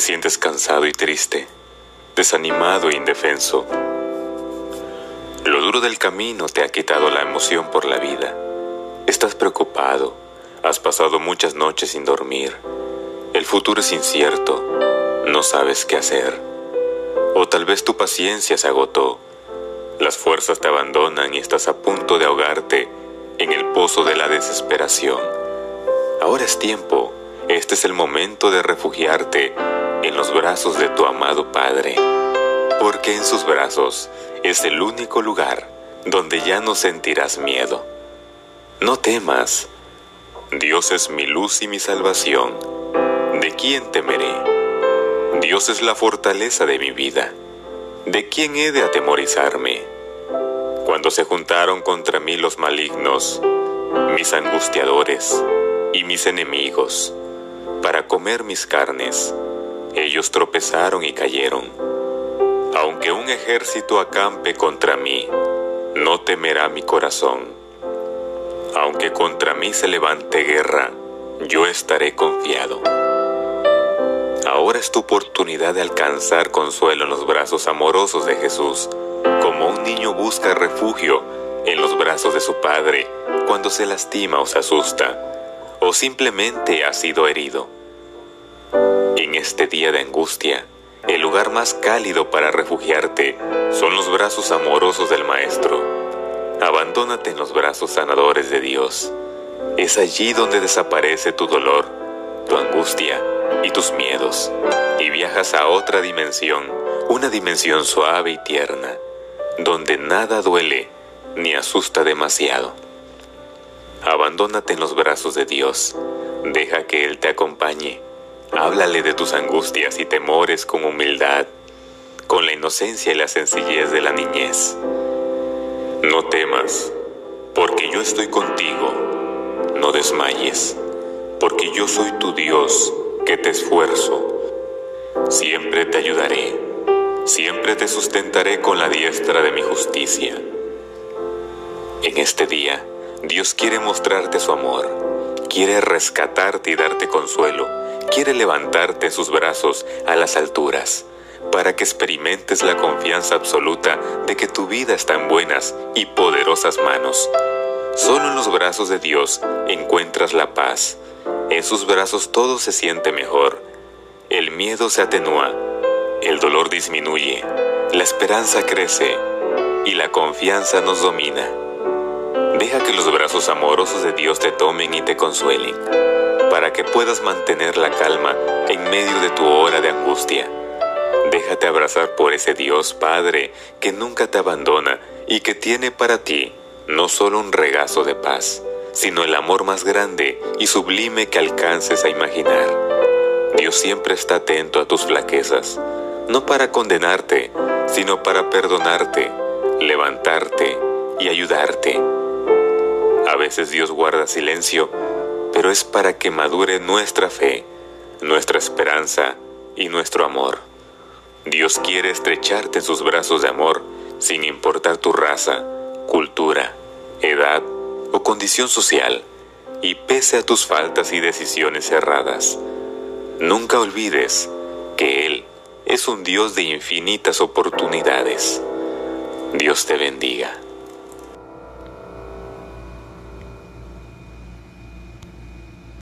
Te sientes cansado y triste, desanimado e indefenso. Lo duro del camino te ha quitado la emoción por la vida. Estás preocupado, has pasado muchas noches sin dormir. El futuro es incierto, no sabes qué hacer. O tal vez tu paciencia se agotó. Las fuerzas te abandonan y estás a punto de ahogarte en el pozo de la desesperación. Ahora es tiempo, este es el momento de refugiarte en los brazos de tu amado Padre, porque en sus brazos es el único lugar donde ya no sentirás miedo. No temas, Dios es mi luz y mi salvación. ¿De quién temeré? Dios es la fortaleza de mi vida. ¿De quién he de atemorizarme? Cuando se juntaron contra mí los malignos, mis angustiadores y mis enemigos, para comer mis carnes, ellos tropezaron y cayeron. Aunque un ejército acampe contra mí, no temerá mi corazón. Aunque contra mí se levante guerra, yo estaré confiado. Ahora es tu oportunidad de alcanzar consuelo en los brazos amorosos de Jesús, como un niño busca refugio en los brazos de su padre cuando se lastima o se asusta, o simplemente ha sido herido. En este día de angustia, el lugar más cálido para refugiarte son los brazos amorosos del Maestro. Abandónate en los brazos sanadores de Dios. Es allí donde desaparece tu dolor, tu angustia y tus miedos, y viajas a otra dimensión, una dimensión suave y tierna, donde nada duele ni asusta demasiado. Abandónate en los brazos de Dios, deja que Él te acompañe Háblale de tus angustias y temores con humildad, con la inocencia y la sencillez de la niñez. No temas, porque yo estoy contigo. No desmayes, porque yo soy tu Dios que te esfuerzo. Siempre te ayudaré, siempre te sustentaré con la diestra de mi justicia. En este día, Dios quiere mostrarte su amor, quiere rescatarte y darte consuelo quiere levantarte en sus brazos a las alturas, para que experimentes la confianza absoluta de que tu vida está en buenas y poderosas manos. Solo en los brazos de Dios encuentras la paz. En sus brazos todo se siente mejor. El miedo se atenúa, el dolor disminuye, la esperanza crece y la confianza nos domina. Deja que los brazos amorosos de Dios te tomen y te consuelen para que puedas mantener la calma en medio de tu hora de angustia. Déjate abrazar por ese Dios Padre que nunca te abandona y que tiene para ti no solo un regazo de paz, sino el amor más grande y sublime que alcances a imaginar. Dios siempre está atento a tus flaquezas, no para condenarte, sino para perdonarte, levantarte y ayudarte. A veces Dios guarda silencio pero es para que madure nuestra fe, nuestra esperanza y nuestro amor. Dios quiere estrecharte en sus brazos de amor sin importar tu raza, cultura, edad o condición social, y pese a tus faltas y decisiones erradas. Nunca olvides que Él es un Dios de infinitas oportunidades. Dios te bendiga.